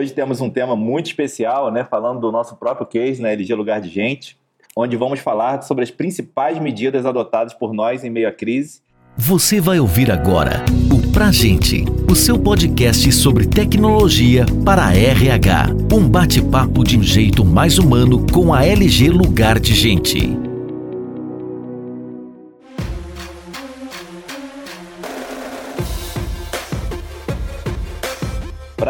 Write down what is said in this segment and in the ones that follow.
Hoje temos um tema muito especial, né, falando do nosso próprio case né, LG Lugar de Gente, onde vamos falar sobre as principais medidas adotadas por nós em meio à crise. Você vai ouvir agora o Pra Gente, o seu podcast sobre tecnologia para a RH. Um bate-papo de um jeito mais humano com a LG Lugar de Gente.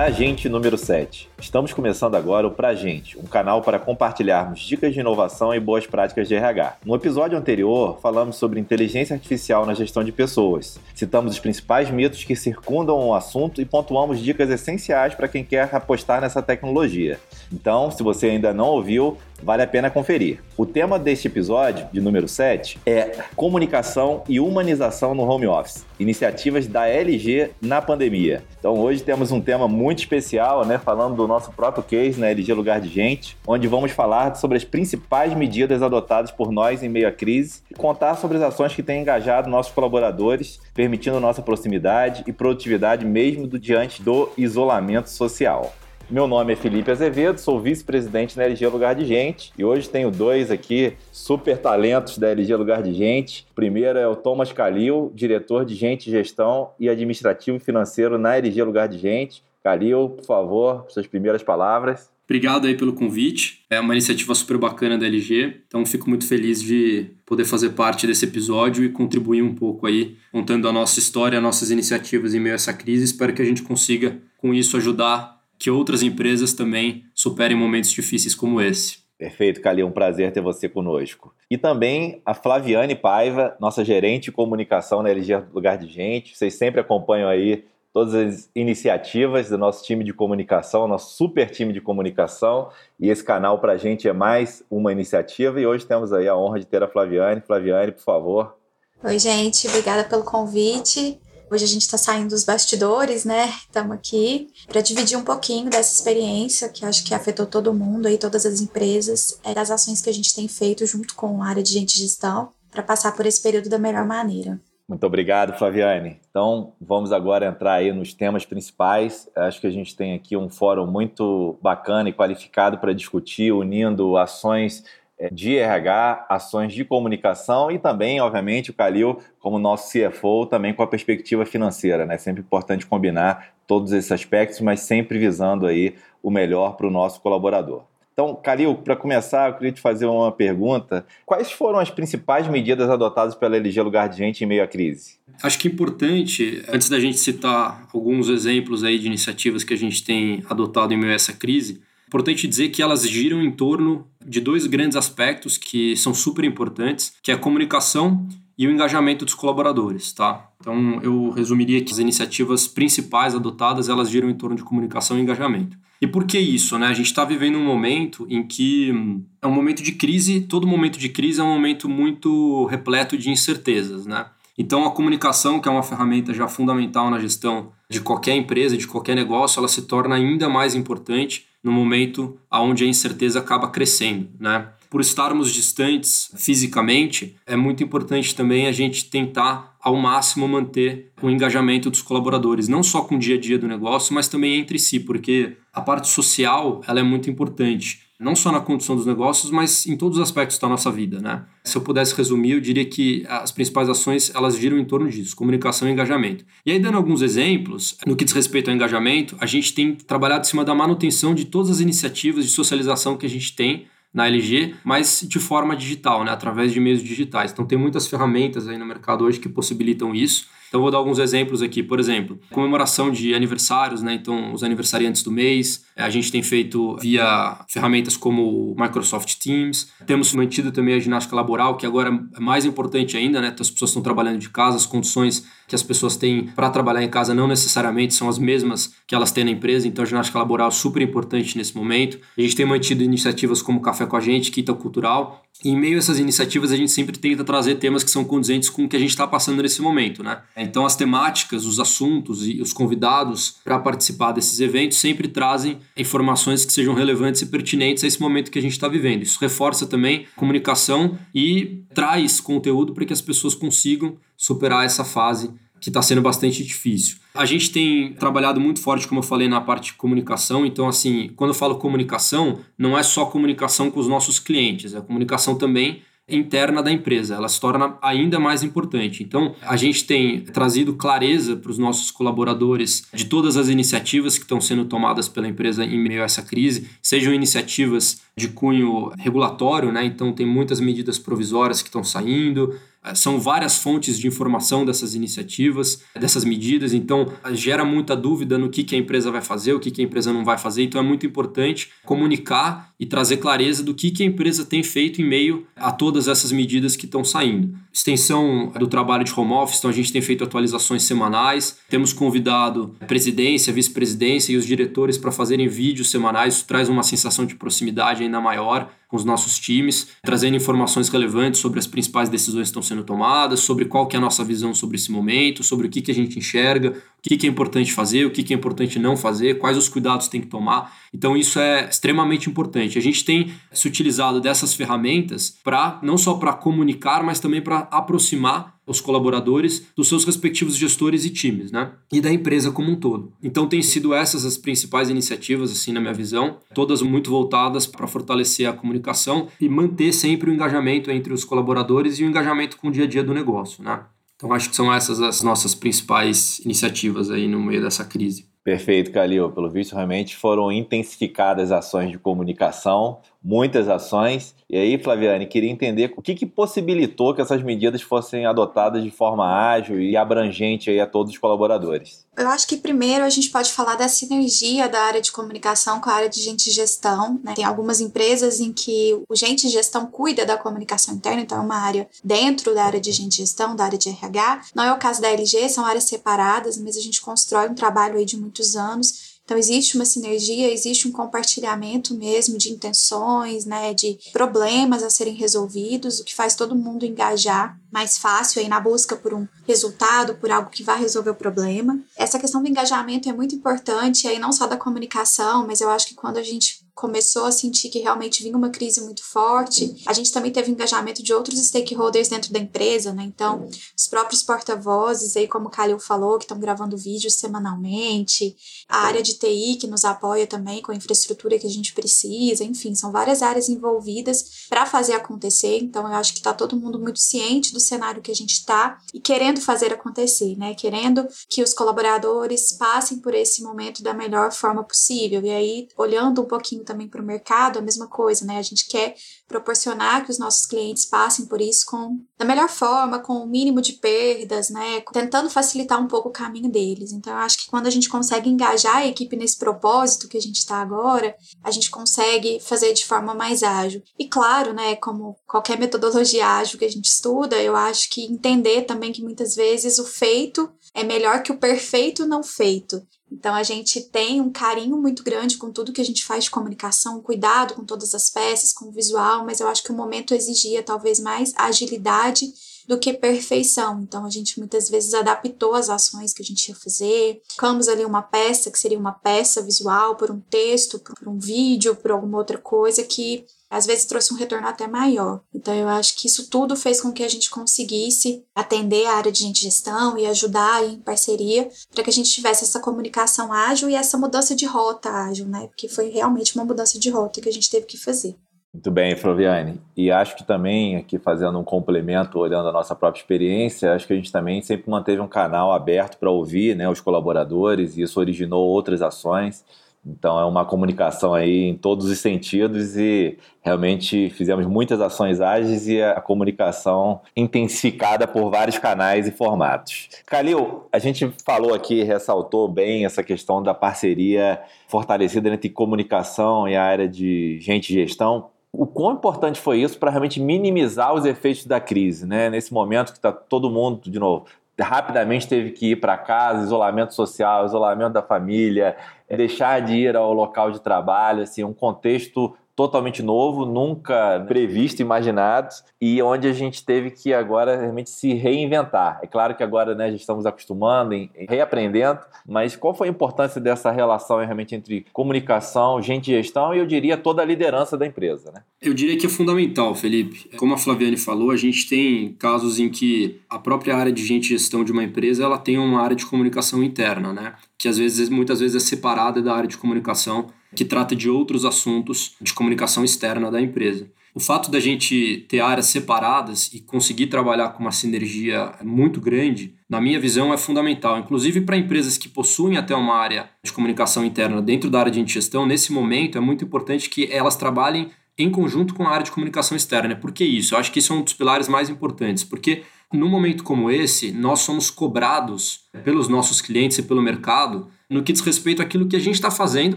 Pra Gente número 7. Estamos começando agora o Pra Gente, um canal para compartilharmos dicas de inovação e boas práticas de RH. No episódio anterior, falamos sobre inteligência artificial na gestão de pessoas. Citamos os principais mitos que circundam o assunto e pontuamos dicas essenciais para quem quer apostar nessa tecnologia. Então, se você ainda não ouviu, vale a pena conferir. O tema deste episódio, de número 7, é comunicação e humanização no home office, iniciativas da LG na pandemia. Então, hoje temos um tema muito especial, né, falando do nosso próprio case na LG Lugar de Gente, onde vamos falar sobre as principais medidas adotadas por nós em meio à crise e contar sobre as ações que têm engajado nossos colaboradores, permitindo nossa proximidade e produtividade mesmo do diante do isolamento social. Meu nome é Felipe Azevedo, sou vice-presidente da LG Lugar de Gente e hoje tenho dois aqui super talentos da LG Lugar de Gente. O primeiro é o Thomas Calil, diretor de Gente, Gestão e Administrativo Financeiro na LG Lugar de Gente. Calil, por favor, suas primeiras palavras. Obrigado aí pelo convite. É uma iniciativa super bacana da LG, então fico muito feliz de poder fazer parte desse episódio e contribuir um pouco aí, contando a nossa história, nossas iniciativas em meio a essa crise. Espero que a gente consiga, com isso, ajudar que outras empresas também superem momentos difíceis como esse. Perfeito, Calil, um prazer ter você conosco. E também a Flaviane Paiva, nossa gerente de comunicação na LG Lugar de Gente. Vocês sempre acompanham aí todas as iniciativas do nosso time de comunicação, nosso super time de comunicação. E esse canal para a gente é mais uma iniciativa. E hoje temos aí a honra de ter a Flaviane. Flaviane, por favor. Oi, gente, obrigada pelo convite. Hoje a gente está saindo dos bastidores, né? Estamos aqui para dividir um pouquinho dessa experiência que acho que afetou todo mundo aí, todas as empresas, é, das ações que a gente tem feito junto com a área de gente gestão para passar por esse período da melhor maneira. Muito obrigado, Flaviane. Então, vamos agora entrar aí nos temas principais. Acho que a gente tem aqui um fórum muito bacana e qualificado para discutir, unindo ações é, de RH, ações de comunicação e também, obviamente, o Calil, como nosso CFO, também com a perspectiva financeira, né? Sempre importante combinar todos esses aspectos, mas sempre visando aí o melhor para o nosso colaborador. Então, Calil, para começar, eu queria te fazer uma pergunta. Quais foram as principais medidas adotadas pela LG Lugar de Gente em meio à crise? Acho que é importante, antes da gente citar alguns exemplos aí de iniciativas que a gente tem adotado em meio a essa crise, Importante dizer que elas giram em torno de dois grandes aspectos que são super importantes, que é a comunicação e o engajamento dos colaboradores, tá? Então eu resumiria que as iniciativas principais adotadas elas giram em torno de comunicação e engajamento. E por que isso, né? A gente está vivendo um momento em que hum, é um momento de crise. Todo momento de crise é um momento muito repleto de incertezas, né? Então a comunicação, que é uma ferramenta já fundamental na gestão de qualquer empresa, de qualquer negócio, ela se torna ainda mais importante no momento onde a incerteza acaba crescendo, né? Por estarmos distantes fisicamente, é muito importante também a gente tentar ao máximo manter o engajamento dos colaboradores, não só com o dia a dia do negócio, mas também entre si, porque a parte social ela é muito importante não só na condução dos negócios, mas em todos os aspectos da nossa vida, né? Se eu pudesse resumir, eu diria que as principais ações, elas giram em torno disso, comunicação e engajamento. E aí, dando alguns exemplos, no que diz respeito ao engajamento, a gente tem trabalhado em cima da manutenção de todas as iniciativas de socialização que a gente tem na LG, mas de forma digital, né, através de meios digitais. Então tem muitas ferramentas aí no mercado hoje que possibilitam isso. Então vou dar alguns exemplos aqui. Por exemplo, comemoração de aniversários, né? Então os aniversariantes do mês, a gente tem feito via ferramentas como o Microsoft Teams. Temos mantido também a ginástica laboral, que agora é mais importante ainda, né? Então, as pessoas estão trabalhando de casa, as condições que as pessoas têm para trabalhar em casa não necessariamente são as mesmas que elas têm na empresa, então a ginástica laboral é super importante nesse momento. A gente tem mantido iniciativas como Café com a Gente, Quita Cultural, e em meio a essas iniciativas a gente sempre tenta trazer temas que são condizentes com o que a gente está passando nesse momento, né? Então as temáticas, os assuntos e os convidados para participar desses eventos sempre trazem informações que sejam relevantes e pertinentes a esse momento que a gente está vivendo. Isso reforça também comunicação e traz conteúdo para que as pessoas consigam superar essa fase que está sendo bastante difícil. A gente tem trabalhado muito forte, como eu falei, na parte de comunicação. Então, assim, quando eu falo comunicação, não é só comunicação com os nossos clientes, é comunicação também interna da empresa, ela se torna ainda mais importante. Então, a gente tem trazido clareza para os nossos colaboradores de todas as iniciativas que estão sendo tomadas pela empresa em meio a essa crise, sejam iniciativas de cunho regulatório, né? Então, tem muitas medidas provisórias que estão saindo, eh, são várias fontes de informação dessas iniciativas, dessas medidas, então gera muita dúvida no que, que a empresa vai fazer, o que, que a empresa não vai fazer. Então é muito importante comunicar e trazer clareza do que, que a empresa tem feito em meio a todas essas medidas que estão saindo. Extensão do trabalho de home office, então a gente tem feito atualizações semanais, temos convidado a presidência, vice-presidência e os diretores para fazerem vídeos semanais, isso traz uma sensação de proximidade ainda maior com os nossos times, trazendo informações relevantes sobre as principais decisões que estão sendo tomadas, sobre qual que é a nossa visão sobre esse momento, sobre o que, que a gente enxerga, o que, que é importante fazer, o que, que é importante não fazer, quais os cuidados tem que tomar. Então, isso é extremamente importante. A gente tem se utilizado dessas ferramentas para não só para comunicar, mas também para aproximar os colaboradores dos seus respectivos gestores e times, né? E da empresa como um todo. Então, tem sido essas as principais iniciativas, assim, na minha visão, todas muito voltadas para fortalecer a comunicação e manter sempre o engajamento entre os colaboradores e o engajamento com o dia a dia do negócio, né? Então acho que são essas as nossas principais iniciativas aí no meio dessa crise. Perfeito, Calil. Pelo visto, realmente foram intensificadas ações de comunicação, muitas ações. E aí, Flaviane, queria entender o que, que possibilitou que essas medidas fossem adotadas de forma ágil e abrangente aí a todos os colaboradores. Eu acho que primeiro a gente pode falar da sinergia da área de comunicação com a área de gente gestão. Né? Tem algumas empresas em que o gente gestão cuida da comunicação interna, então é uma área dentro da área de gente gestão, da área de RH. Não é o caso da LG, são áreas separadas, mas a gente constrói um trabalho aí de muitos anos então existe uma sinergia, existe um compartilhamento mesmo de intenções, né, de problemas a serem resolvidos, o que faz todo mundo engajar mais fácil aí na busca por um resultado, por algo que vai resolver o problema. Essa questão do engajamento é muito importante aí não só da comunicação, mas eu acho que quando a gente começou a sentir que realmente vinha uma crise muito forte, a gente também teve engajamento de outros stakeholders dentro da empresa, né? Então, os próprios porta-vozes, aí como o Calil falou, que estão gravando vídeos semanalmente, a área de TI que nos apoia também com a infraestrutura que a gente precisa, enfim, são várias áreas envolvidas para fazer acontecer. Então, eu acho que está todo mundo muito ciente do cenário que a gente está e querendo fazer acontecer, né? Querendo que os colaboradores passem por esse momento da melhor forma possível. E aí, olhando um pouquinho também para o mercado, a mesma coisa, né? A gente quer proporcionar que os nossos clientes passem por isso com da melhor forma, com o mínimo de perdas, né? Tentando facilitar um pouco o caminho deles. Então, eu acho que quando a gente consegue engajar a equipe nesse propósito que a gente está agora, a gente consegue fazer de forma mais ágil. E claro, né, como qualquer metodologia ágil que a gente estuda, eu acho que entender também que muitas vezes o feito é melhor que o perfeito não feito. Então a gente tem um carinho muito grande com tudo que a gente faz de comunicação, cuidado com todas as peças, com o visual, mas eu acho que o momento exigia talvez mais agilidade do que perfeição. Então a gente muitas vezes adaptou as ações que a gente ia fazer, colocamos ali uma peça que seria uma peça visual por um texto, por um vídeo, por alguma outra coisa que às vezes trouxe um retorno até maior. Então eu acho que isso tudo fez com que a gente conseguisse atender a área de gestão e ajudar em parceria para que a gente tivesse essa comunicação ágil e essa mudança de rota ágil, né? Porque foi realmente uma mudança de rota que a gente teve que fazer. Muito bem, Flaviane. E acho que também, aqui fazendo um complemento, olhando a nossa própria experiência, acho que a gente também sempre manteve um canal aberto para ouvir né, os colaboradores, e isso originou outras ações. Então é uma comunicação aí em todos os sentidos e realmente fizemos muitas ações ágeis e a comunicação intensificada por vários canais e formatos. Calil, a gente falou aqui, ressaltou bem essa questão da parceria fortalecida entre comunicação e a área de gente e gestão. O quão importante foi isso para realmente minimizar os efeitos da crise, né? Nesse momento que está todo mundo, de novo, rapidamente teve que ir para casa, isolamento social, isolamento da família, deixar de ir ao local de trabalho, assim, um contexto totalmente novo, nunca previsto, imaginado, e onde a gente teve que agora realmente se reinventar. É claro que agora né, já estamos acostumando, em, em reaprendendo, mas qual foi a importância dessa relação realmente entre comunicação, gente e gestão e eu diria toda a liderança da empresa? Né? Eu diria que é fundamental, Felipe. Como a Flaviane falou, a gente tem casos em que a própria área de gente e gestão de uma empresa ela tem uma área de comunicação interna, né? que às vezes, muitas vezes é separada da área de comunicação que trata de outros assuntos de comunicação externa da empresa. O fato da gente ter áreas separadas e conseguir trabalhar com uma sinergia muito grande, na minha visão, é fundamental. Inclusive para empresas que possuem até uma área de comunicação interna dentro da área de gestão, nesse momento é muito importante que elas trabalhem em conjunto com a área de comunicação externa. Por que isso? Eu acho que isso é um dos pilares mais importantes, porque num momento como esse, nós somos cobrados pelos nossos clientes e pelo mercado no que diz respeito àquilo que a gente está fazendo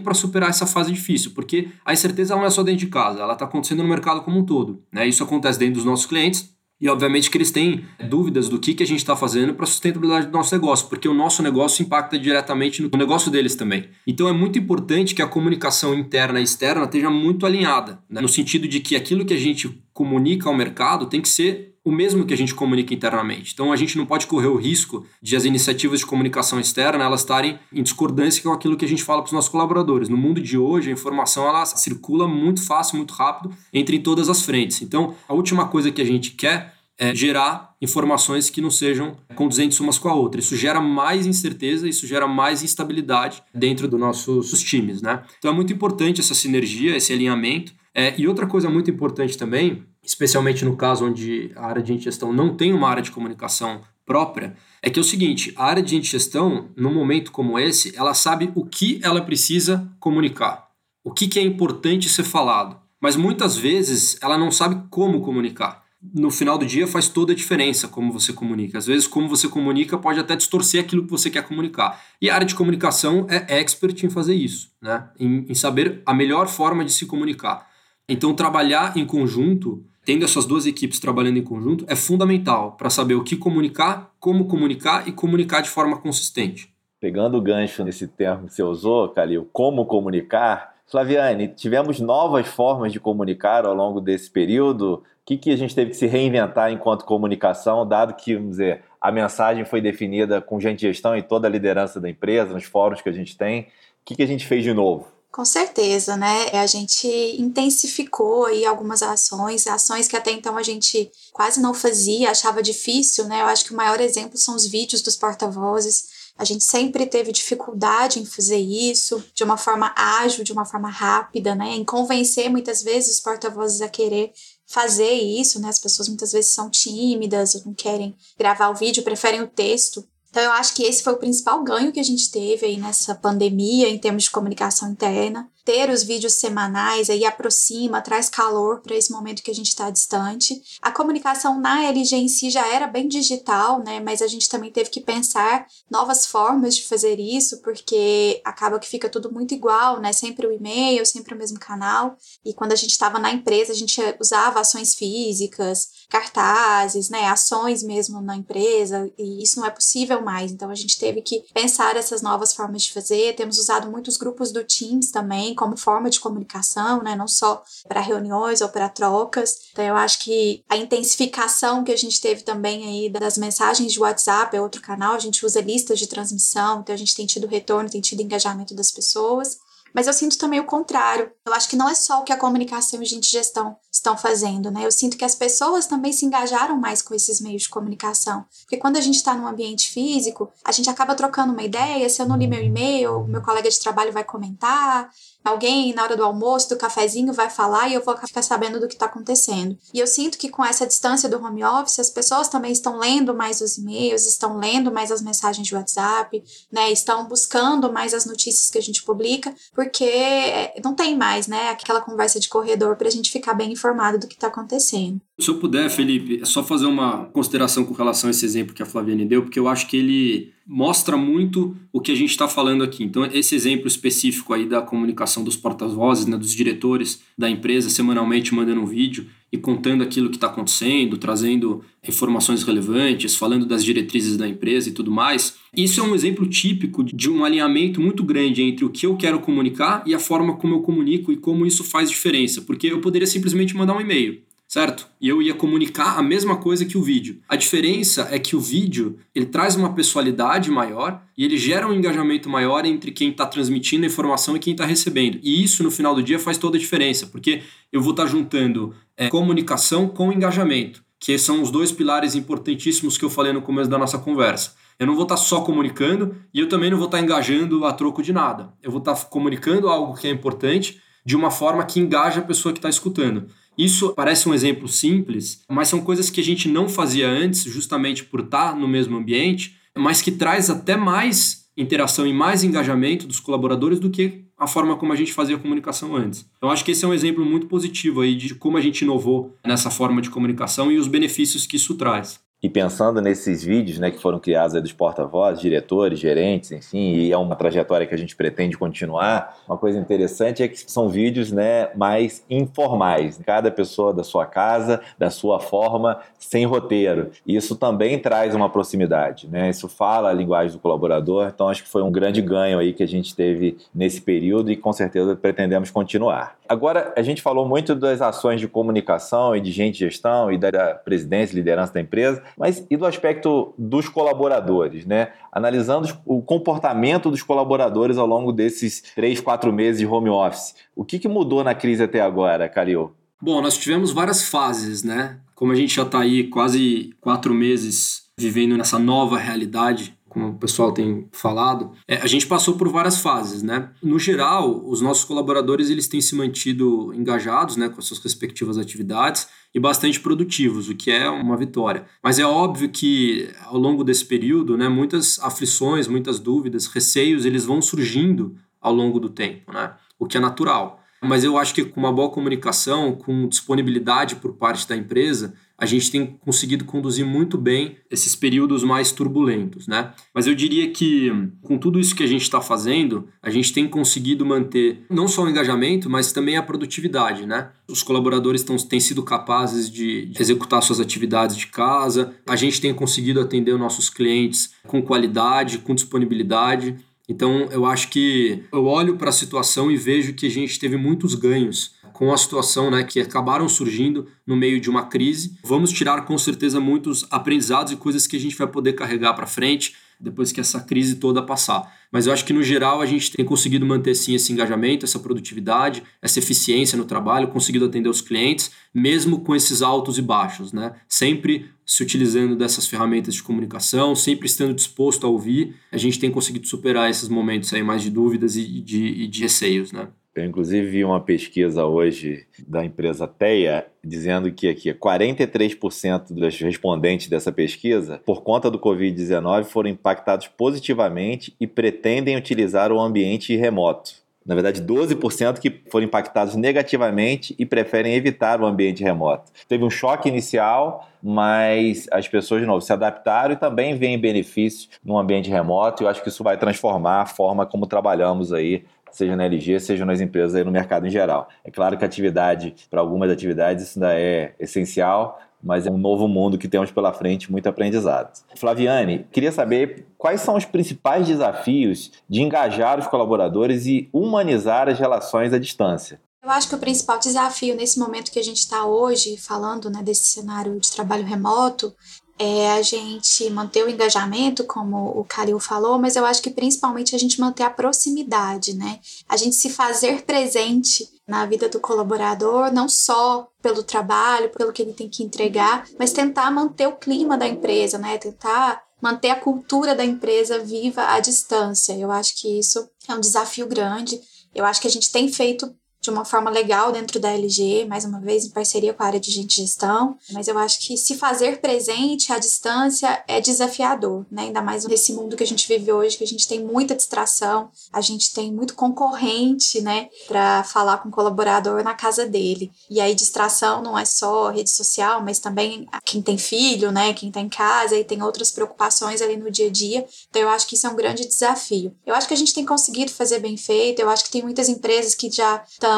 para superar essa fase difícil, porque a incerteza não é só dentro de casa, ela está acontecendo no mercado como um todo. Né? Isso acontece dentro dos nossos clientes, e obviamente que eles têm dúvidas do que, que a gente está fazendo para a sustentabilidade do nosso negócio, porque o nosso negócio impacta diretamente no negócio deles também. Então é muito importante que a comunicação interna e externa esteja muito alinhada, né? no sentido de que aquilo que a gente comunica ao mercado tem que ser o mesmo que a gente comunica internamente. Então a gente não pode correr o risco de as iniciativas de comunicação externa elas estarem em discordância com aquilo que a gente fala para os nossos colaboradores. No mundo de hoje, a informação ela circula muito fácil, muito rápido entre todas as frentes. Então, a última coisa que a gente quer é gerar informações que não sejam condizentes umas com a outra. Isso gera mais incerteza, isso gera mais instabilidade dentro dos nossos times, né? Então é muito importante essa sinergia, esse alinhamento. É, e outra coisa muito importante também especialmente no caso onde a área de gestão não tem uma área de comunicação própria, é que é o seguinte, a área de gestão, num momento como esse, ela sabe o que ela precisa comunicar, o que, que é importante ser falado, mas muitas vezes ela não sabe como comunicar. No final do dia faz toda a diferença como você comunica. Às vezes, como você comunica pode até distorcer aquilo que você quer comunicar. E a área de comunicação é expert em fazer isso, né? em, em saber a melhor forma de se comunicar. Então, trabalhar em conjunto tendo essas duas equipes trabalhando em conjunto é fundamental para saber o que comunicar, como comunicar e comunicar de forma consistente. Pegando o gancho nesse termo que você usou, Calil, como comunicar, Flaviane, tivemos novas formas de comunicar ao longo desse período. O que, que a gente teve que se reinventar enquanto comunicação, dado que, vamos dizer, a mensagem foi definida com gente de gestão e toda a liderança da empresa, nos fóruns que a gente tem. O que, que a gente fez de novo? Com certeza, né? A gente intensificou aí algumas ações, ações que até então a gente quase não fazia, achava difícil, né? Eu acho que o maior exemplo são os vídeos dos porta-vozes. A gente sempre teve dificuldade em fazer isso de uma forma ágil, de uma forma rápida, né? Em convencer muitas vezes os porta-vozes a querer fazer isso, né? As pessoas muitas vezes são tímidas, não querem gravar o vídeo, preferem o texto. Então, eu acho que esse foi o principal ganho que a gente teve aí nessa pandemia em termos de comunicação interna ter os vídeos semanais aí aproxima, traz calor para esse momento que a gente está distante. A comunicação na LG em si já era bem digital, né? Mas a gente também teve que pensar novas formas de fazer isso, porque acaba que fica tudo muito igual, né? Sempre o e-mail, sempre o mesmo canal. E quando a gente estava na empresa, a gente usava ações físicas, cartazes, né? Ações mesmo na empresa, e isso não é possível mais. Então a gente teve que pensar essas novas formas de fazer. Temos usado muitos grupos do Teams também como forma de comunicação, né? Não só para reuniões ou para trocas. Então eu acho que a intensificação que a gente teve também aí das mensagens de WhatsApp é outro canal, a gente usa listas de transmissão, então a gente tem tido retorno, tem tido engajamento das pessoas. Mas eu sinto também o contrário. Eu acho que não é só o que a comunicação e a gente gestão estão fazendo, né? Eu sinto que as pessoas também se engajaram mais com esses meios de comunicação. Porque quando a gente está num ambiente físico, a gente acaba trocando uma ideia. Se eu não li meu e-mail, meu colega de trabalho vai comentar. Alguém na hora do almoço, do cafezinho, vai falar e eu vou ficar sabendo do que está acontecendo. E eu sinto que com essa distância do home office, as pessoas também estão lendo mais os e-mails, estão lendo mais as mensagens de WhatsApp, né? Estão buscando mais as notícias que a gente publica, porque é, não tem mais, né? Aquela conversa de corredor para a gente ficar bem informado do que está acontecendo. Se eu puder, Felipe, é só fazer uma consideração com relação a esse exemplo que a Flaviane deu, porque eu acho que ele mostra muito o que a gente está falando aqui. Então, esse exemplo específico aí da comunicação dos porta-vozes, né, dos diretores da empresa, semanalmente mandando um vídeo e contando aquilo que está acontecendo, trazendo informações relevantes, falando das diretrizes da empresa e tudo mais. Isso é um exemplo típico de um alinhamento muito grande entre o que eu quero comunicar e a forma como eu comunico e como isso faz diferença, porque eu poderia simplesmente mandar um e-mail certo? E eu ia comunicar a mesma coisa que o vídeo. A diferença é que o vídeo ele traz uma pessoalidade maior e ele gera um engajamento maior entre quem está transmitindo a informação e quem está recebendo. E isso no final do dia faz toda a diferença, porque eu vou estar tá juntando é, comunicação com engajamento, que são os dois pilares importantíssimos que eu falei no começo da nossa conversa. Eu não vou estar tá só comunicando e eu também não vou estar tá engajando a troco de nada. Eu vou estar comunicando algo que é importante de uma forma que engaja a pessoa que está escutando. Isso parece um exemplo simples, mas são coisas que a gente não fazia antes, justamente por estar no mesmo ambiente, mas que traz até mais interação e mais engajamento dos colaboradores do que a forma como a gente fazia a comunicação antes. Então acho que esse é um exemplo muito positivo aí de como a gente inovou nessa forma de comunicação e os benefícios que isso traz. E pensando nesses vídeos né, que foram criados dos porta-vozes, diretores, gerentes, enfim, e é uma trajetória que a gente pretende continuar, uma coisa interessante é que são vídeos né, mais informais. Cada pessoa da sua casa, da sua forma, sem roteiro. Isso também traz uma proximidade. Né? Isso fala a linguagem do colaborador, então acho que foi um grande ganho aí que a gente teve nesse período e com certeza pretendemos continuar. Agora, a gente falou muito das ações de comunicação e de gente de gestão e da presidência e liderança da empresa, mas e do aspecto dos colaboradores, né? Analisando o comportamento dos colaboradores ao longo desses três, quatro meses de home office. O que, que mudou na crise até agora, Calil? Bom, nós tivemos várias fases, né? Como a gente já está aí quase quatro meses vivendo nessa nova realidade como o pessoal tem falado, é, a gente passou por várias fases, né? No geral, os nossos colaboradores eles têm se mantido engajados, né, com as suas respectivas atividades e bastante produtivos, o que é uma vitória. Mas é óbvio que ao longo desse período, né, muitas aflições, muitas dúvidas, receios, eles vão surgindo ao longo do tempo, né? O que é natural. Mas eu acho que com uma boa comunicação, com disponibilidade por parte da empresa, a gente tem conseguido conduzir muito bem esses períodos mais turbulentos, né? Mas eu diria que com tudo isso que a gente está fazendo, a gente tem conseguido manter não só o engajamento, mas também a produtividade, né? Os colaboradores tão, têm sido capazes de executar suas atividades de casa, a gente tem conseguido atender os nossos clientes com qualidade, com disponibilidade. Então, eu acho que eu olho para a situação e vejo que a gente teve muitos ganhos com a situação né, que acabaram surgindo no meio de uma crise. Vamos tirar com certeza muitos aprendizados e coisas que a gente vai poder carregar para frente depois que essa crise toda passar. Mas eu acho que no geral a gente tem conseguido manter sim esse engajamento, essa produtividade, essa eficiência no trabalho, conseguido atender os clientes, mesmo com esses altos e baixos, né? Sempre se utilizando dessas ferramentas de comunicação, sempre estando disposto a ouvir, a gente tem conseguido superar esses momentos aí mais de dúvidas e de, e de receios, né? Eu, inclusive, vi uma pesquisa hoje da empresa TEA dizendo que aqui 43% dos respondentes dessa pesquisa, por conta do Covid-19, foram impactados positivamente e pretendem utilizar o ambiente remoto. Na verdade, 12% que foram impactados negativamente e preferem evitar o ambiente remoto. Teve um choque inicial, mas as pessoas, de novo, se adaptaram e também veem benefícios no ambiente remoto. E eu acho que isso vai transformar a forma como trabalhamos aí seja na LG, seja nas empresas aí no mercado em geral. É claro que atividade, para algumas atividades, isso ainda é essencial, mas é um novo mundo que temos pela frente, muito aprendizado. Flaviane, queria saber quais são os principais desafios de engajar os colaboradores e humanizar as relações à distância. Eu acho que o principal desafio nesse momento que a gente está hoje, falando né, desse cenário de trabalho remoto, é a gente manter o engajamento, como o Calil falou, mas eu acho que principalmente a gente manter a proximidade, né? A gente se fazer presente na vida do colaborador, não só pelo trabalho, pelo que ele tem que entregar, mas tentar manter o clima da empresa, né? Tentar manter a cultura da empresa viva à distância. Eu acho que isso é um desafio grande. Eu acho que a gente tem feito de uma forma legal dentro da LG, mais uma vez em parceria com a área de gente gestão. Mas eu acho que se fazer presente à distância é desafiador, né? Ainda mais nesse mundo que a gente vive hoje, que a gente tem muita distração, a gente tem muito concorrente, né, para falar com o colaborador na casa dele. E aí distração não é só rede social, mas também quem tem filho, né, quem tá em casa e tem outras preocupações ali no dia a dia. Então eu acho que isso é um grande desafio. Eu acho que a gente tem conseguido fazer bem feito. Eu acho que tem muitas empresas que já estão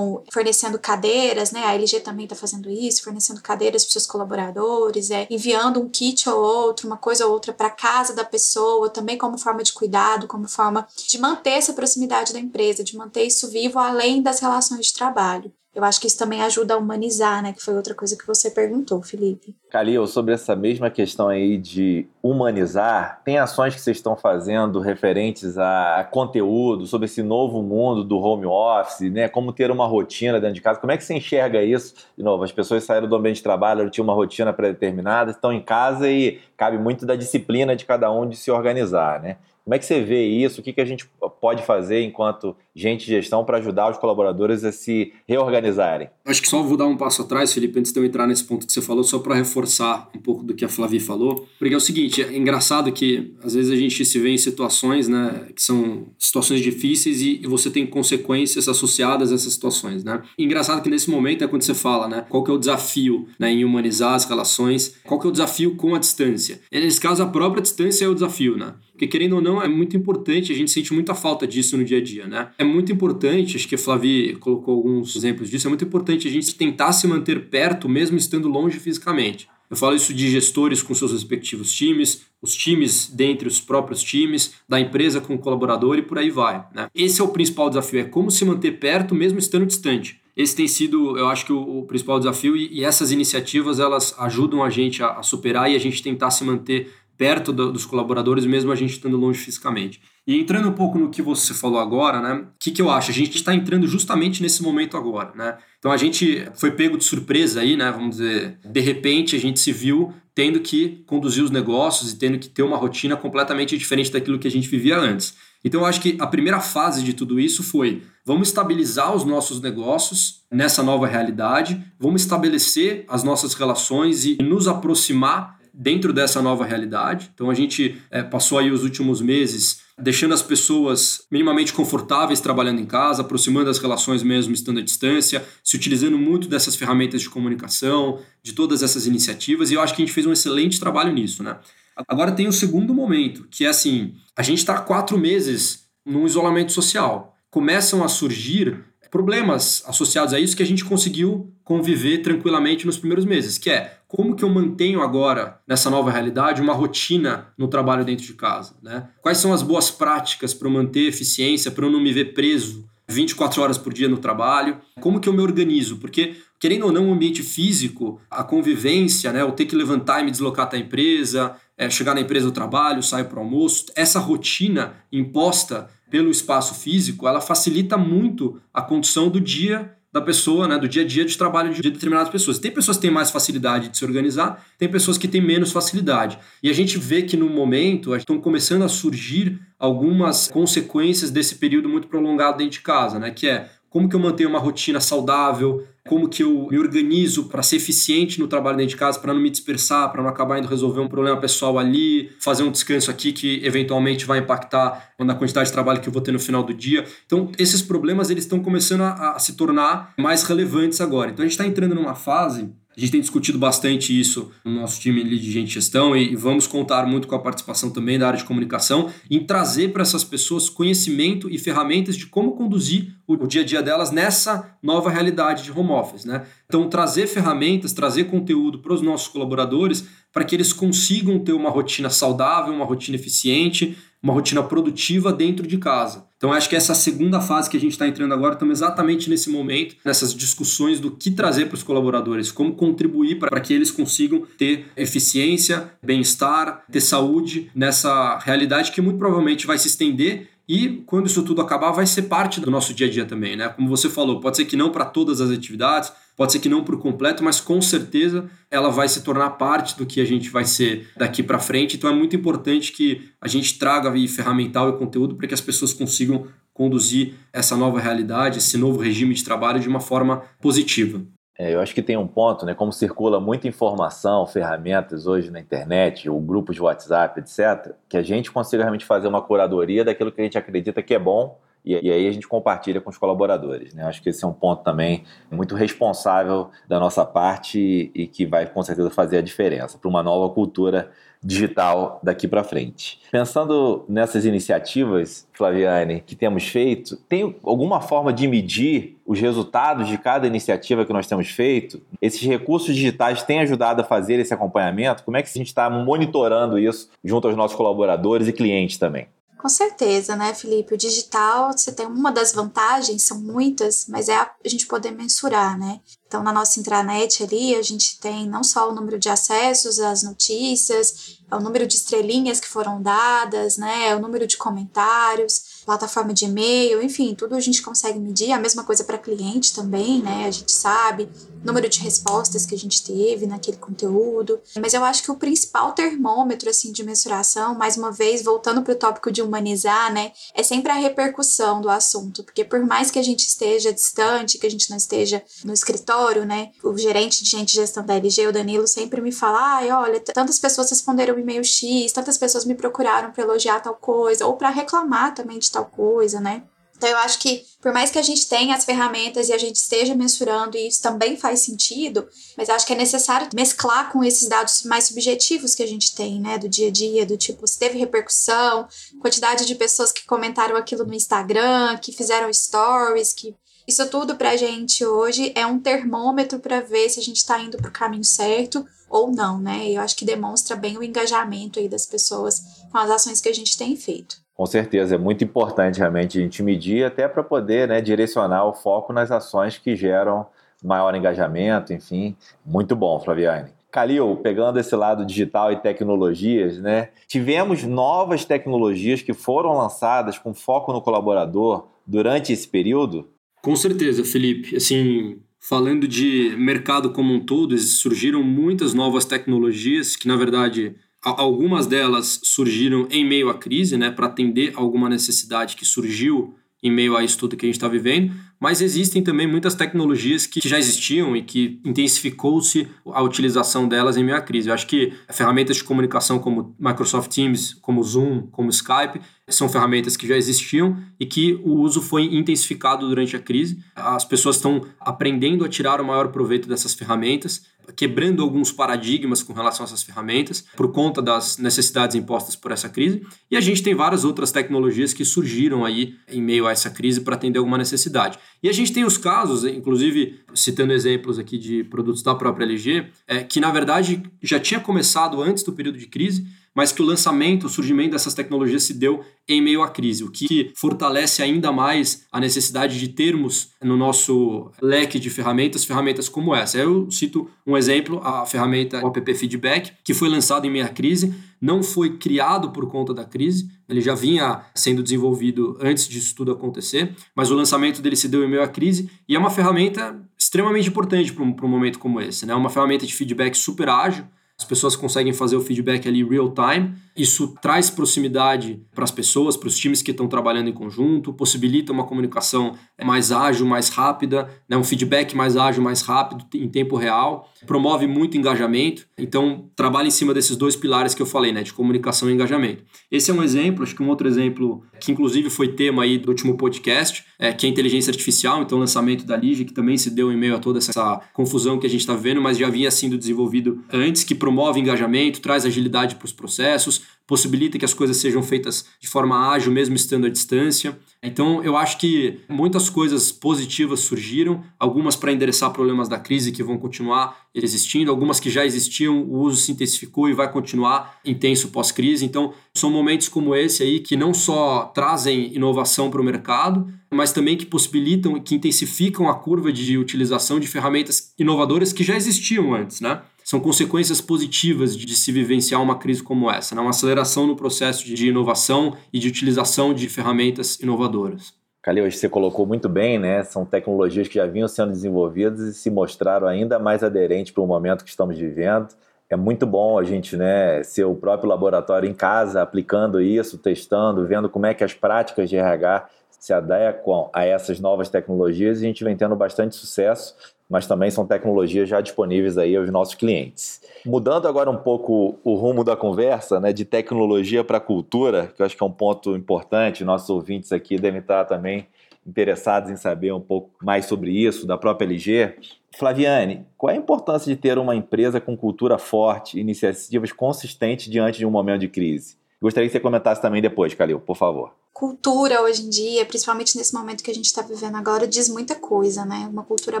fornecendo cadeiras, né? A LG também está fazendo isso, fornecendo cadeiras para seus colaboradores, é enviando um kit ou outro, uma coisa ou outra para casa da pessoa, também como forma de cuidado, como forma de manter essa proximidade da empresa, de manter isso vivo além das relações de trabalho. Eu acho que isso também ajuda a humanizar, né? Que foi outra coisa que você perguntou, Felipe. Calil, sobre essa mesma questão aí de humanizar, tem ações que vocês estão fazendo referentes a conteúdo, sobre esse novo mundo do home office, né? Como ter uma rotina dentro de casa. Como é que você enxerga isso? De novo, as pessoas saíram do ambiente de trabalho, tinham uma rotina pré-determinada, estão em casa e cabe muito da disciplina de cada um de se organizar, né? Como é que você vê isso? O que, que a gente pode fazer enquanto gente de gestão para ajudar os colaboradores a se reorganizarem? Acho que só vou dar um passo atrás, Felipe, antes de eu entrar nesse ponto que você falou, só para reforçar um pouco do que a Flavi falou. Porque é o seguinte, é engraçado que às vezes a gente se vê em situações, né, que são situações difíceis e, você tem consequências associadas a essas situações, né? E engraçado que nesse momento é quando você fala, né, qual que é o desafio né, em humanizar as relações, qual que é o desafio com a distância. E nesse caso, a própria distância é o desafio, né? Porque, querendo ou não, é muito importante, a gente sente muita falta disso no dia a dia, né? É muito importante, acho que a Flavi colocou alguns exemplos disso, é muito importante a gente tentar se manter perto, mesmo estando longe fisicamente. Eu falo isso de gestores com seus respectivos times, os times dentre os próprios times, da empresa com o colaborador e por aí vai. Né? Esse é o principal desafio, é como se manter perto mesmo estando distante. Esse tem sido, eu acho que o, o principal desafio e, e, essas iniciativas elas ajudam a gente a, a superar e a gente tentar se manter perto do, dos colaboradores, mesmo a gente estando longe fisicamente. E entrando um pouco no que você falou agora, né? O que, que eu acho? A gente está entrando justamente nesse momento agora, né? Então a gente foi pego de surpresa aí, né? Vamos dizer, de repente a gente se viu tendo que conduzir os negócios e tendo que ter uma rotina completamente diferente daquilo que a gente vivia antes. Então eu acho que a primeira fase de tudo isso foi vamos estabilizar os nossos negócios nessa nova realidade, vamos estabelecer as nossas relações e nos aproximar dentro dessa nova realidade. Então a gente é, passou aí os últimos meses deixando as pessoas minimamente confortáveis trabalhando em casa, aproximando as relações mesmo estando à distância, se utilizando muito dessas ferramentas de comunicação, de todas essas iniciativas, e eu acho que a gente fez um excelente trabalho nisso, né? Agora tem o segundo momento, que é assim, a gente está quatro meses num isolamento social. Começam a surgir problemas associados a isso que a gente conseguiu conviver tranquilamente nos primeiros meses, que é como que eu mantenho agora, nessa nova realidade, uma rotina no trabalho dentro de casa? Né? Quais são as boas práticas para eu manter eficiência, para eu não me ver preso 24 horas por dia no trabalho? Como que eu me organizo? Porque, querendo ou não, o ambiente físico, a convivência, né, eu ter que levantar e me deslocar até a empresa, é, chegar na empresa do trabalho, sair para o almoço, essa rotina imposta pelo espaço físico, ela facilita muito a condição do dia da pessoa, né, do dia a dia de trabalho de determinadas pessoas. Tem pessoas que têm mais facilidade de se organizar, tem pessoas que têm menos facilidade. E a gente vê que no momento estão começando a surgir algumas consequências desse período muito prolongado dentro de casa, né, que é como que eu mantenho uma rotina saudável, como que eu me organizo para ser eficiente no trabalho dentro de casa, para não me dispersar, para não acabar indo resolver um problema pessoal ali, fazer um descanso aqui que eventualmente vai impactar na quantidade de trabalho que eu vou ter no final do dia. Então, esses problemas eles estão começando a, a se tornar mais relevantes agora. Então, a gente está entrando numa fase a gente tem discutido bastante isso no nosso time de gente gestão e vamos contar muito com a participação também da área de comunicação em trazer para essas pessoas conhecimento e ferramentas de como conduzir o dia a dia delas nessa nova realidade de home office. Né? Então, trazer ferramentas, trazer conteúdo para os nossos colaboradores para que eles consigam ter uma rotina saudável, uma rotina eficiente, uma rotina produtiva dentro de casa. Então, acho que essa segunda fase que a gente está entrando agora, estamos exatamente nesse momento, nessas discussões do que trazer para os colaboradores, como contribuir para que eles consigam ter eficiência, bem-estar, ter saúde nessa realidade que muito provavelmente vai se estender e quando isso tudo acabar, vai ser parte do nosso dia a dia também, né? Como você falou, pode ser que não para todas as atividades, pode ser que não por completo, mas com certeza ela vai se tornar parte do que a gente vai ser daqui para frente. Então é muito importante que a gente traga aí ferramental e conteúdo para que as pessoas consigam conduzir essa nova realidade, esse novo regime de trabalho de uma forma positiva. É, eu acho que tem um ponto, né? Como circula muita informação, ferramentas hoje na internet, ou grupos de WhatsApp, etc., que a gente consiga realmente fazer uma curadoria daquilo que a gente acredita que é bom e, e, aí a gente compartilha com os colaboradores. Né? Acho que esse é um ponto também muito responsável da nossa parte e, e que vai com certeza fazer a diferença para uma nova cultura digital daqui para frente. Pensando nessas iniciativas, Flaviane, que temos feito, tem alguma forma de medir os resultados de cada iniciativa que nós temos feito? Esses recursos digitais têm ajudado a fazer esse acompanhamento? Como é que a gente está monitorando isso junto aos nossos colaboradores e clientes também? Com certeza, né, Felipe? O digital, você tem uma das vantagens, são muitas, mas é a, gente poder mensurar, né? Então, na nossa intranet ali, a gente tem não só o número de acessos às notícias, é o número de estrelinhas que foram dadas, né? É o número de comentários, plataforma de e-mail, enfim, tudo a gente consegue medir. A mesma coisa para cliente também, né? A gente sabe número de respostas que a gente teve naquele conteúdo. Mas eu acho que o principal termômetro assim de mensuração, mais uma vez voltando para o tópico de humanizar, né, é sempre a repercussão do assunto, porque por mais que a gente esteja distante, que a gente não esteja no escritório né? O gerente de gente de gestão da LG, o Danilo, sempre me fala: ai, olha, tantas pessoas responderam o e-mail X, tantas pessoas me procuraram para elogiar tal coisa, ou para reclamar também de tal coisa, né? Então, eu acho que, por mais que a gente tenha as ferramentas e a gente esteja mensurando, e isso também faz sentido, mas acho que é necessário mesclar com esses dados mais subjetivos que a gente tem, né, do dia a dia, do tipo, se teve repercussão, quantidade de pessoas que comentaram aquilo no Instagram, que fizeram stories, que isso tudo para a gente hoje é um termômetro para ver se a gente está indo para o caminho certo ou não, né? E eu acho que demonstra bem o engajamento aí das pessoas com as ações que a gente tem feito. Com certeza, é muito importante realmente a gente medir até para poder né, direcionar o foco nas ações que geram maior engajamento, enfim. Muito bom, Flaviane. Calil, pegando esse lado digital e tecnologias, né? Tivemos novas tecnologias que foram lançadas com foco no colaborador durante esse período? Com certeza, Felipe. Assim, falando de mercado como um todo, surgiram muitas novas tecnologias que, na verdade, algumas delas surgiram em meio à crise, né, para atender alguma necessidade que surgiu em meio a isso tudo que a gente está vivendo, mas existem também muitas tecnologias que já existiam e que intensificou-se a utilização delas em meio à crise. Eu acho que ferramentas de comunicação como Microsoft Teams, como Zoom, como Skype, são ferramentas que já existiam e que o uso foi intensificado durante a crise. As pessoas estão aprendendo a tirar o maior proveito dessas ferramentas quebrando alguns paradigmas com relação a essas ferramentas por conta das necessidades impostas por essa crise. E a gente tem várias outras tecnologias que surgiram aí em meio a essa crise para atender alguma necessidade. E a gente tem os casos, inclusive citando exemplos aqui de produtos da própria LG, é, que na verdade já tinha começado antes do período de crise, mas que o lançamento, o surgimento dessas tecnologias se deu em meio à crise, o que fortalece ainda mais a necessidade de termos no nosso leque de ferramentas, ferramentas como essa. Eu cito um exemplo, a ferramenta App Feedback, que foi lançada em meio à crise, não foi criado por conta da crise, ele já vinha sendo desenvolvido antes disso tudo acontecer, mas o lançamento dele se deu em meio à crise e é uma ferramenta extremamente importante para um, um momento como esse. É né? uma ferramenta de feedback super ágil, as pessoas conseguem fazer o feedback ali real time. Isso traz proximidade para as pessoas, para os times que estão trabalhando em conjunto, possibilita uma comunicação mais ágil, mais rápida, né? um feedback mais ágil, mais rápido, em tempo real, promove muito engajamento. Então, trabalha em cima desses dois pilares que eu falei, né? de comunicação e engajamento. Esse é um exemplo, acho que um outro exemplo, que inclusive foi tema aí do último podcast, é, que é a inteligência artificial, então o lançamento da Lige, que também se deu em meio a toda essa confusão que a gente está vendo, mas já vinha sendo desenvolvido antes, que promove engajamento, traz agilidade para os processos, possibilita que as coisas sejam feitas de forma ágil, mesmo estando à distância. Então, eu acho que muitas coisas positivas surgiram, algumas para endereçar problemas da crise que vão continuar existindo, algumas que já existiam, o uso se intensificou e vai continuar intenso pós-crise. Então, são momentos como esse aí que não só trazem inovação para o mercado, mas também que possibilitam, que intensificam a curva de utilização de ferramentas inovadoras que já existiam antes, né? São consequências positivas de se vivenciar uma crise como essa, né? uma aceleração no processo de inovação e de utilização de ferramentas inovadoras. Calil, você colocou muito bem, né? São tecnologias que já vinham sendo desenvolvidas e se mostraram ainda mais aderentes para o momento que estamos vivendo. É muito bom a gente né, ser o próprio laboratório em casa, aplicando isso, testando, vendo como é que as práticas de RH se adequam a essas novas tecnologias e a gente vem tendo bastante sucesso, mas também são tecnologias já disponíveis aí aos nossos clientes. Mudando agora um pouco o rumo da conversa, né, de tecnologia para cultura, que eu acho que é um ponto importante, nossos ouvintes aqui devem estar também interessados em saber um pouco mais sobre isso, da própria LG. Flaviane, qual é a importância de ter uma empresa com cultura forte, iniciativas consistentes diante de um momento de crise? Gostaria que você comentasse também depois, Calil, por favor. Cultura hoje em dia, principalmente nesse momento que a gente está vivendo agora, diz muita coisa, né? Uma cultura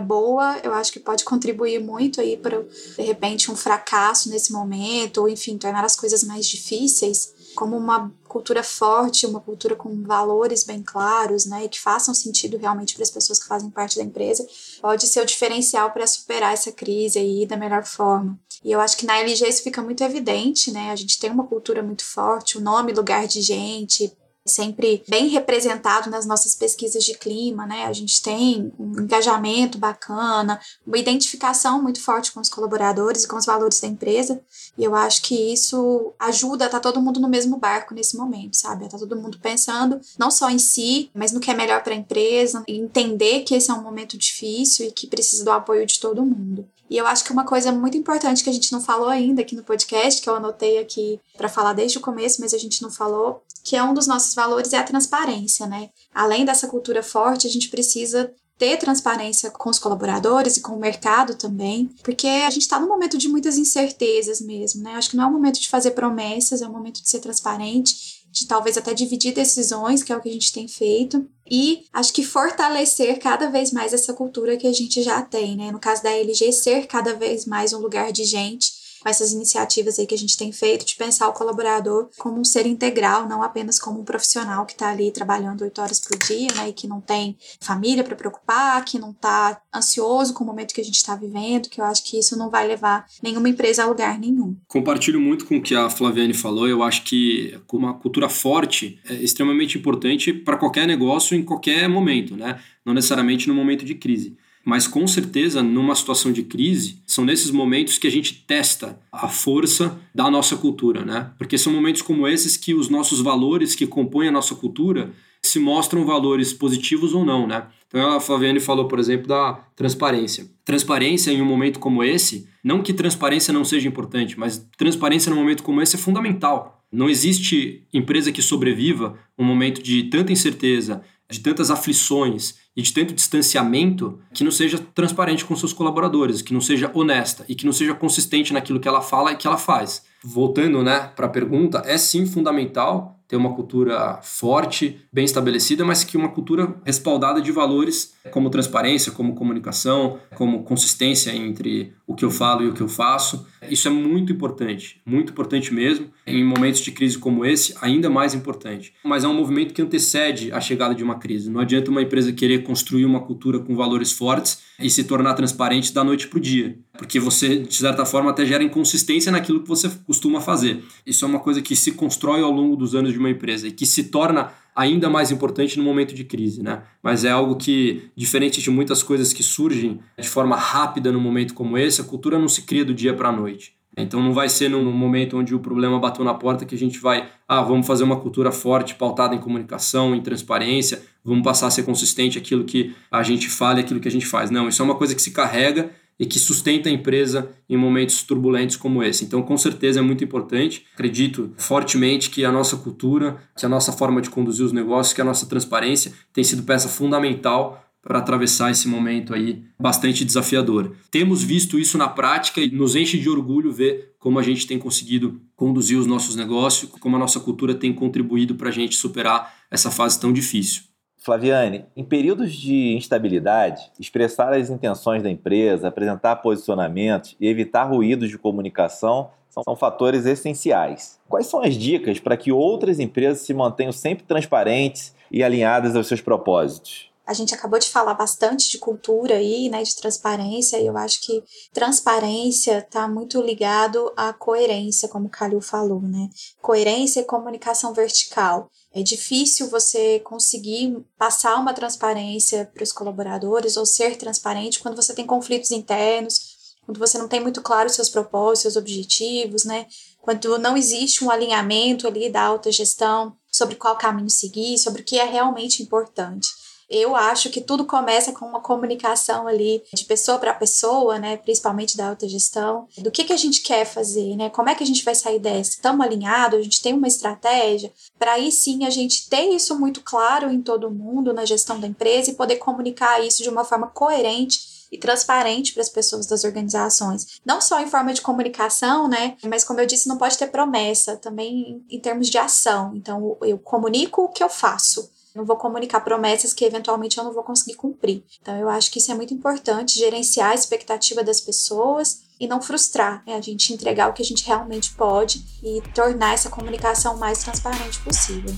boa, eu acho que pode contribuir muito aí para, de repente, um fracasso nesse momento, ou enfim, tornar as coisas mais difíceis como uma cultura forte, uma cultura com valores bem claros, né, e que façam sentido realmente para as pessoas que fazem parte da empresa, pode ser o diferencial para superar essa crise aí da melhor forma. E eu acho que na LG isso fica muito evidente, né? A gente tem uma cultura muito forte, o nome, lugar de gente, sempre bem representado nas nossas pesquisas de clima, né? A gente tem um engajamento bacana, uma identificação muito forte com os colaboradores e com os valores da empresa, e eu acho que isso ajuda a tá todo mundo no mesmo barco nesse momento, sabe? A tá todo mundo pensando não só em si, mas no que é melhor para a empresa, entender que esse é um momento difícil e que precisa do apoio de todo mundo. E eu acho que uma coisa muito importante que a gente não falou ainda aqui no podcast, que eu anotei aqui para falar desde o começo, mas a gente não falou, que é um dos nossos valores é a transparência, né? Além dessa cultura forte, a gente precisa ter transparência com os colaboradores e com o mercado também, porque a gente está num momento de muitas incertezas mesmo, né? Acho que não é o momento de fazer promessas, é o momento de ser transparente de talvez até dividir decisões, que é o que a gente tem feito, e acho que fortalecer cada vez mais essa cultura que a gente já tem, né? No caso da LG, ser cada vez mais um lugar de gente com essas iniciativas aí que a gente tem feito, de pensar o colaborador como um ser integral, não apenas como um profissional que está ali trabalhando oito horas por dia, né, e que não tem família para preocupar, que não está ansioso com o momento que a gente está vivendo, que eu acho que isso não vai levar nenhuma empresa a lugar nenhum. Compartilho muito com o que a Flaviane falou, eu acho que uma cultura forte é extremamente importante para qualquer negócio em qualquer momento, né? Não necessariamente no momento de crise. Mas com certeza, numa situação de crise, são nesses momentos que a gente testa a força da nossa cultura, né? Porque são momentos como esses que os nossos valores que compõem a nossa cultura se mostram valores positivos ou não, né? Então a Flaviane falou, por exemplo, da transparência. Transparência em um momento como esse, não que transparência não seja importante, mas transparência num momento como esse é fundamental. Não existe empresa que sobreviva um momento de tanta incerteza, de tantas aflições e de tanto distanciamento que não seja transparente com seus colaboradores, que não seja honesta e que não seja consistente naquilo que ela fala e que ela faz. Voltando né, para a pergunta, é sim fundamental ter uma cultura forte, bem estabelecida, mas que uma cultura respaldada de valores como transparência, como comunicação, como consistência entre o que eu falo e o que eu faço. Isso é muito importante, muito importante mesmo. Em momentos de crise como esse, ainda mais importante. Mas é um movimento que antecede a chegada de uma crise. Não adianta uma empresa querer construir uma cultura com valores fortes e se tornar transparente da noite para o dia, porque você, de certa forma, até gera inconsistência naquilo que você costuma fazer. Isso é uma coisa que se constrói ao longo dos anos de uma empresa e que se torna ainda mais importante no momento de crise, né? Mas é algo que, diferente de muitas coisas que surgem de forma rápida num momento como esse, a cultura não se cria do dia para a noite. Então não vai ser num momento onde o problema bateu na porta que a gente vai, ah, vamos fazer uma cultura forte, pautada em comunicação, em transparência, vamos passar a ser consistente aquilo que a gente fala e aquilo que a gente faz. Não, isso é uma coisa que se carrega e que sustenta a empresa em momentos turbulentos como esse. Então, com certeza é muito importante. Acredito fortemente que a nossa cultura, que a nossa forma de conduzir os negócios, que a nossa transparência tem sido peça fundamental para atravessar esse momento aí bastante desafiador. Temos visto isso na prática e nos enche de orgulho ver como a gente tem conseguido conduzir os nossos negócios, como a nossa cultura tem contribuído para a gente superar essa fase tão difícil. Flaviane, em períodos de instabilidade, expressar as intenções da empresa, apresentar posicionamentos e evitar ruídos de comunicação são fatores essenciais. Quais são as dicas para que outras empresas se mantenham sempre transparentes e alinhadas aos seus propósitos? A gente acabou de falar bastante de cultura aí, né, de transparência, e eu acho que transparência está muito ligado à coerência, como o Calil falou, né? Coerência e comunicação vertical. É difícil você conseguir passar uma transparência para os colaboradores ou ser transparente quando você tem conflitos internos, quando você não tem muito claro seus propósitos, seus objetivos, né? Quando não existe um alinhamento ali da alta gestão sobre qual caminho seguir, sobre o que é realmente importante. Eu acho que tudo começa com uma comunicação ali de pessoa para pessoa, né, principalmente da autogestão, do que, que a gente quer fazer, né, como é que a gente vai sair dessa? Estamos alinhados, a gente tem uma estratégia, para aí sim a gente ter isso muito claro em todo mundo, na gestão da empresa e poder comunicar isso de uma forma coerente e transparente para as pessoas das organizações. Não só em forma de comunicação, né? Mas como eu disse, não pode ter promessa, também em termos de ação. Então, eu comunico o que eu faço não vou comunicar promessas que eventualmente eu não vou conseguir cumprir. Então, eu acho que isso é muito importante, gerenciar a expectativa das pessoas e não frustrar, né? a gente entregar o que a gente realmente pode e tornar essa comunicação o mais transparente possível.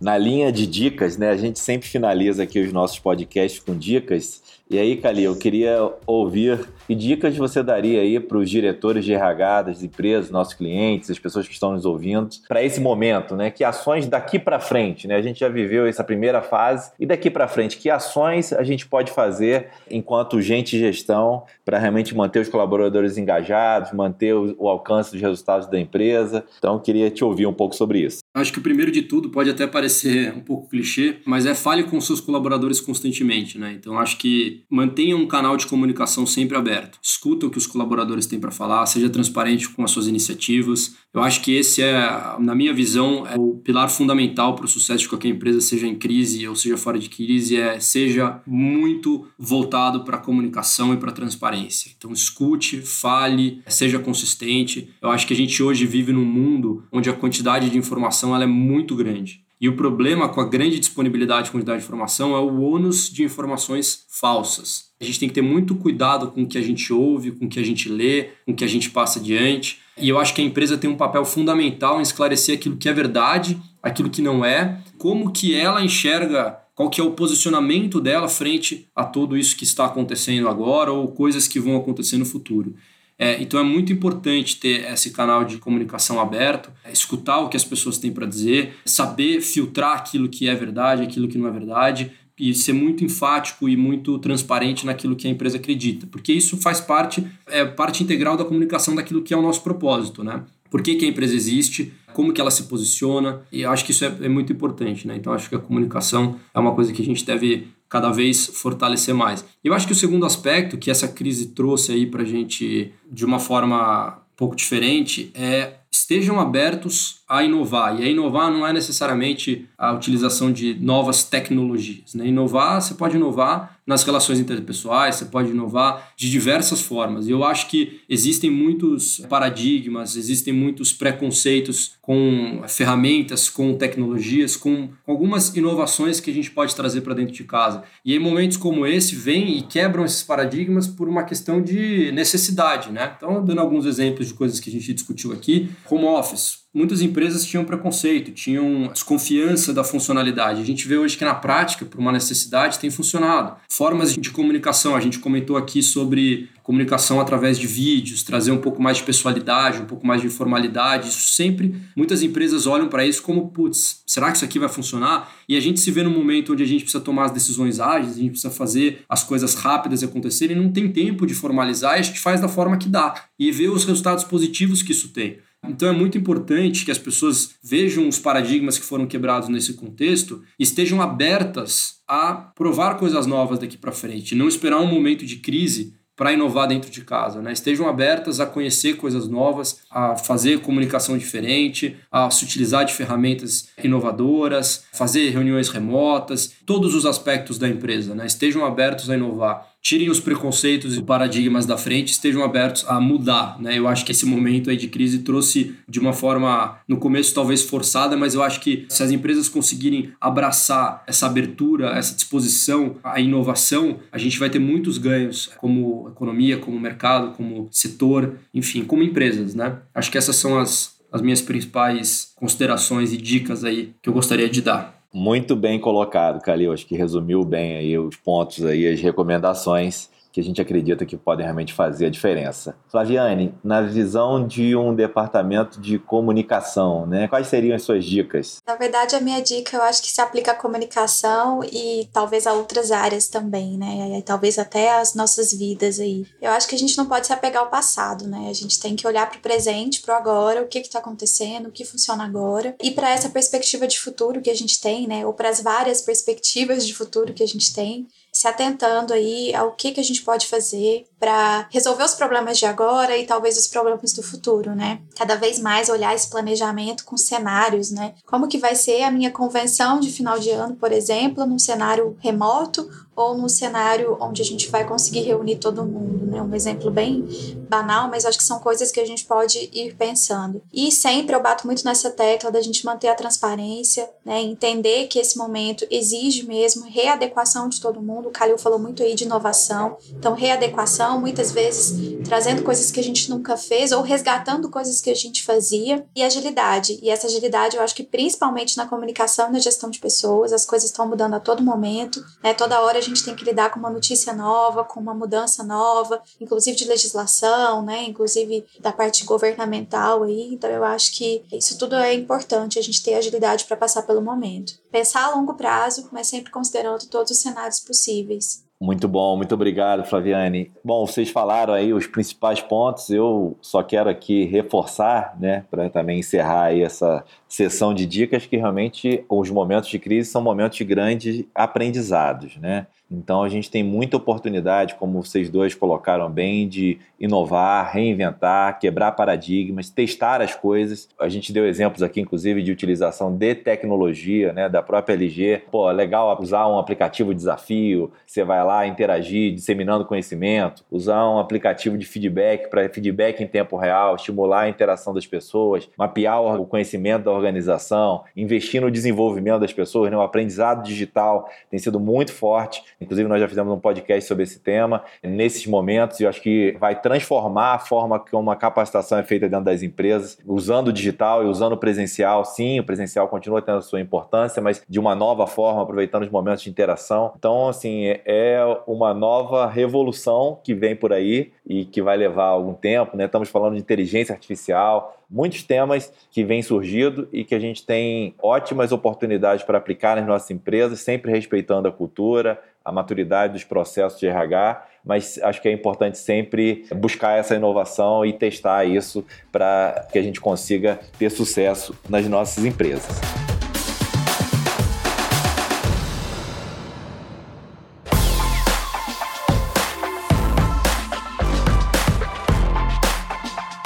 Na linha de dicas, né? A gente sempre finaliza aqui os nossos podcasts com dicas. E aí, Cali, eu queria ouvir que dicas você daria aí para os diretores de RH das empresas, nossos clientes, as pessoas que estão nos ouvindo, para esse momento, né? Que ações daqui para frente, né? A gente já viveu essa primeira fase e daqui para frente, que ações a gente pode fazer enquanto gente de gestão para realmente manter os colaboradores engajados, manter o, o alcance dos resultados da empresa? Então, queria te ouvir um pouco sobre isso. Acho que o primeiro de tudo pode até parecer um pouco clichê, mas é fale com seus colaboradores constantemente, né? Então acho que mantenha um canal de comunicação sempre aberto. Escuta o que os colaboradores têm para falar, seja transparente com as suas iniciativas. Eu acho que esse é, na minha visão, é o pilar fundamental para o sucesso de qualquer empresa, seja em crise ou seja fora de crise, é seja muito voltado para a comunicação e para a transparência. Então escute, fale, seja consistente. Eu acho que a gente hoje vive num mundo onde a quantidade de informação ela é muito grande. E o problema com a grande disponibilidade e quantidade de informação é o ônus de informações falsas. A gente tem que ter muito cuidado com o que a gente ouve, com o que a gente lê, com o que a gente passa adiante. E eu acho que a empresa tem um papel fundamental em esclarecer aquilo que é verdade, aquilo que não é, como que ela enxerga qual que é o posicionamento dela frente a tudo isso que está acontecendo agora ou coisas que vão acontecer no futuro. É, então é muito importante ter esse canal de comunicação aberto, escutar o que as pessoas têm para dizer, saber filtrar aquilo que é verdade, aquilo que não é verdade, e ser muito enfático e muito transparente naquilo que a empresa acredita, porque isso faz parte, é parte integral da comunicação daquilo que é o nosso propósito, né? Por que, que a empresa existe, como que ela se posiciona, e acho que isso é, é muito importante, né? Então acho que a comunicação é uma coisa que a gente deve cada vez fortalecer mais. Eu acho que o segundo aspecto que essa crise trouxe aí para gente de uma forma um pouco diferente é estejam abertos a inovar. E a inovar não é necessariamente a utilização de novas tecnologias. Né? Inovar, você pode inovar nas relações interpessoais, você pode inovar de diversas formas. E eu acho que existem muitos paradigmas, existem muitos preconceitos com ferramentas, com tecnologias, com algumas inovações que a gente pode trazer para dentro de casa. E em momentos como esse, vêm e quebram esses paradigmas por uma questão de necessidade. Né? Então, dando alguns exemplos de coisas que a gente discutiu aqui, home office muitas empresas tinham preconceito, tinham desconfiança da funcionalidade. A gente vê hoje que na prática, por uma necessidade, tem funcionado. Formas de comunicação, a gente comentou aqui sobre comunicação através de vídeos, trazer um pouco mais de pessoalidade, um pouco mais de informalidade. Isso sempre, muitas empresas olham para isso como, putz, será que isso aqui vai funcionar? E a gente se vê num momento onde a gente precisa tomar as decisões ágeis, a gente precisa fazer as coisas rápidas acontecerem, não tem tempo de formalizar e a gente faz da forma que dá e ver os resultados positivos que isso tem. Então é muito importante que as pessoas vejam os paradigmas que foram quebrados nesse contexto e estejam abertas a provar coisas novas daqui para frente, não esperar um momento de crise para inovar dentro de casa, né? Estejam abertas a conhecer coisas novas, a fazer comunicação diferente, a se utilizar de ferramentas inovadoras, fazer reuniões remotas, todos os aspectos da empresa, né? Estejam abertos a inovar tirem os preconceitos e paradigmas da frente, estejam abertos a mudar, né? Eu acho que esse momento aí de crise trouxe de uma forma, no começo talvez forçada, mas eu acho que se as empresas conseguirem abraçar essa abertura, essa disposição à inovação, a gente vai ter muitos ganhos como economia, como mercado, como setor, enfim, como empresas, né? Acho que essas são as, as minhas principais considerações e dicas aí que eu gostaria de dar. Muito bem colocado, Calil. Acho que resumiu bem aí os pontos aí, as recomendações. Que a gente acredita que podem realmente fazer a diferença. Flaviane, na visão de um departamento de comunicação, né, quais seriam as suas dicas? Na verdade, a minha dica eu acho que se aplica à comunicação e talvez a outras áreas também, né? E talvez até as nossas vidas aí. Eu acho que a gente não pode se apegar ao passado, né? A gente tem que olhar para o presente, para o agora, o que está acontecendo, o que funciona agora e para essa perspectiva de futuro que a gente tem, né? Ou para as várias perspectivas de futuro que a gente tem se atentando aí ao que, que a gente pode fazer para resolver os problemas de agora e talvez os problemas do futuro, né? Cada vez mais olhar esse planejamento com cenários, né? Como que vai ser a minha convenção de final de ano, por exemplo, num cenário remoto ou num cenário onde a gente vai conseguir reunir todo mundo, né? Um exemplo bem banal, mas acho que são coisas que a gente pode ir pensando. E sempre eu bato muito nessa tecla da gente manter a transparência, né? Entender que esse momento exige mesmo readequação de todo mundo. O Calil falou muito aí de inovação. Então, readequação, muitas vezes trazendo coisas que a gente nunca fez ou resgatando coisas que a gente fazia. E agilidade. E essa agilidade eu acho que principalmente na comunicação e na gestão de pessoas, as coisas estão mudando a todo momento, né? Toda hora a gente tem que lidar com uma notícia nova, com uma mudança nova, inclusive de legislação, né? Inclusive da parte governamental aí. Então eu acho que isso tudo é importante, a gente ter agilidade para passar pelo momento. Pensar a longo prazo, mas sempre considerando todos os cenários possíveis. Muito bom, muito obrigado, Flaviane. Bom, vocês falaram aí os principais pontos, eu só quero aqui reforçar, né, para também encerrar aí essa sessão de dicas, que realmente os momentos de crise são momentos de grandes aprendizados, né? Então a gente tem muita oportunidade, como vocês dois colocaram bem, de inovar, reinventar, quebrar paradigmas, testar as coisas. A gente deu exemplos aqui, inclusive, de utilização de tecnologia, né, da própria LG. Pô, legal usar um aplicativo de desafio, você vai lá interagir, disseminando conhecimento, usar um aplicativo de feedback para feedback em tempo real, estimular a interação das pessoas, mapear o conhecimento da organização, investir no desenvolvimento das pessoas, né, o aprendizado digital tem sido muito forte Inclusive, nós já fizemos um podcast sobre esse tema nesses momentos e eu acho que vai transformar a forma como a capacitação é feita dentro das empresas, usando o digital e usando o presencial. Sim, o presencial continua tendo a sua importância, mas de uma nova forma, aproveitando os momentos de interação. Então, assim, é uma nova revolução que vem por aí e que vai levar algum tempo, né? Estamos falando de inteligência artificial, muitos temas que vêm surgindo e que a gente tem ótimas oportunidades para aplicar nas nossas empresas, sempre respeitando a cultura, a maturidade dos processos de RH, mas acho que é importante sempre buscar essa inovação e testar isso para que a gente consiga ter sucesso nas nossas empresas.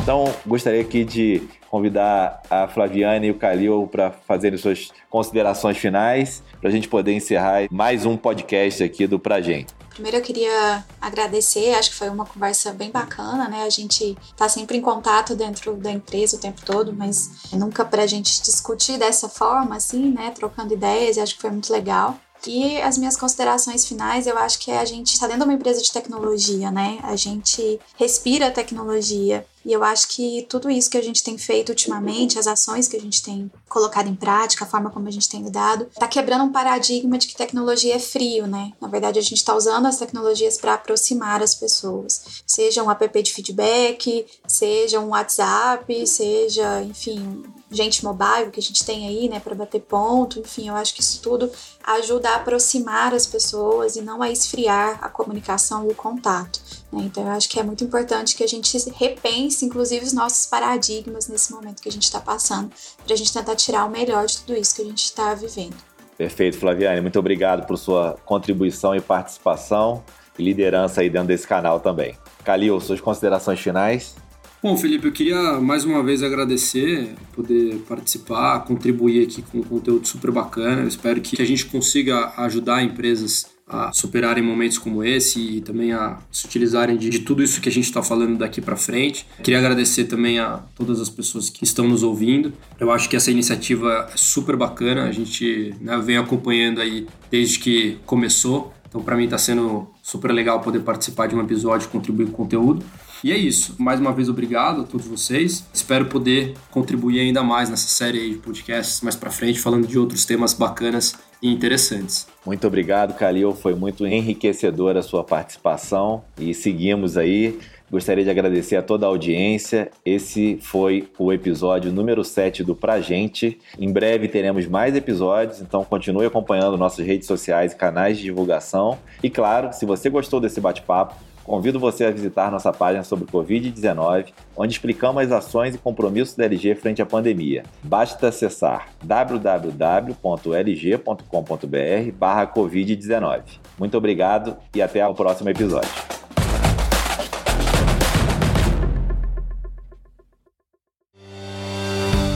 Então, gostaria aqui de convidar a Flaviane e o Calil para fazerem suas considerações finais, para a gente poder encerrar mais um podcast aqui do Pra Gente. Primeiro eu queria agradecer, acho que foi uma conversa bem bacana, né? A gente tá sempre em contato dentro da empresa o tempo todo, mas nunca pra gente discutir dessa forma, assim, né? Trocando ideias, acho que foi muito legal. E as minhas considerações finais, eu acho que é a gente está dentro de uma empresa de tecnologia, né? A gente respira tecnologia. E eu acho que tudo isso que a gente tem feito ultimamente, as ações que a gente tem colocado em prática, a forma como a gente tem lidado, está quebrando um paradigma de que tecnologia é frio, né? Na verdade, a gente está usando as tecnologias para aproximar as pessoas. Seja um app de feedback, seja um WhatsApp, seja, enfim, gente mobile que a gente tem aí, né, para bater ponto, enfim, eu acho que isso tudo ajuda a aproximar as pessoas e não a esfriar a comunicação e o contato. Né? Então, eu acho que é muito importante que a gente repense, inclusive, os nossos paradigmas nesse momento que a gente está passando, para a gente tentar tirar o melhor de tudo isso que a gente está vivendo. Perfeito, Flaviane. Muito obrigado por sua contribuição e participação e liderança aí dentro desse canal também. Calil, suas considerações finais? Bom, Felipe, eu queria mais uma vez agradecer, poder participar, contribuir aqui com um conteúdo super bacana. Eu espero que a gente consiga ajudar empresas a superarem momentos como esse e também a se utilizarem de, de tudo isso que a gente está falando daqui para frente. Queria agradecer também a todas as pessoas que estão nos ouvindo. Eu acho que essa iniciativa é super bacana. A gente né, vem acompanhando aí desde que começou. Então, para mim, está sendo super legal poder participar de um episódio, contribuir com conteúdo. E é isso. Mais uma vez, obrigado a todos vocês. Espero poder contribuir ainda mais nessa série de podcasts mais para frente, falando de outros temas bacanas e interessantes. Muito obrigado, Calil. Foi muito enriquecedora a sua participação e seguimos aí. Gostaria de agradecer a toda a audiência. Esse foi o episódio número 7 do Pra Gente. Em breve teremos mais episódios, então continue acompanhando nossas redes sociais e canais de divulgação. E claro, se você gostou desse bate-papo, convido você a visitar nossa página sobre Covid-19, onde explicamos as ações e compromissos da LG frente à pandemia. Basta acessar www.lg.com.br/covid19. Muito obrigado e até o próximo episódio.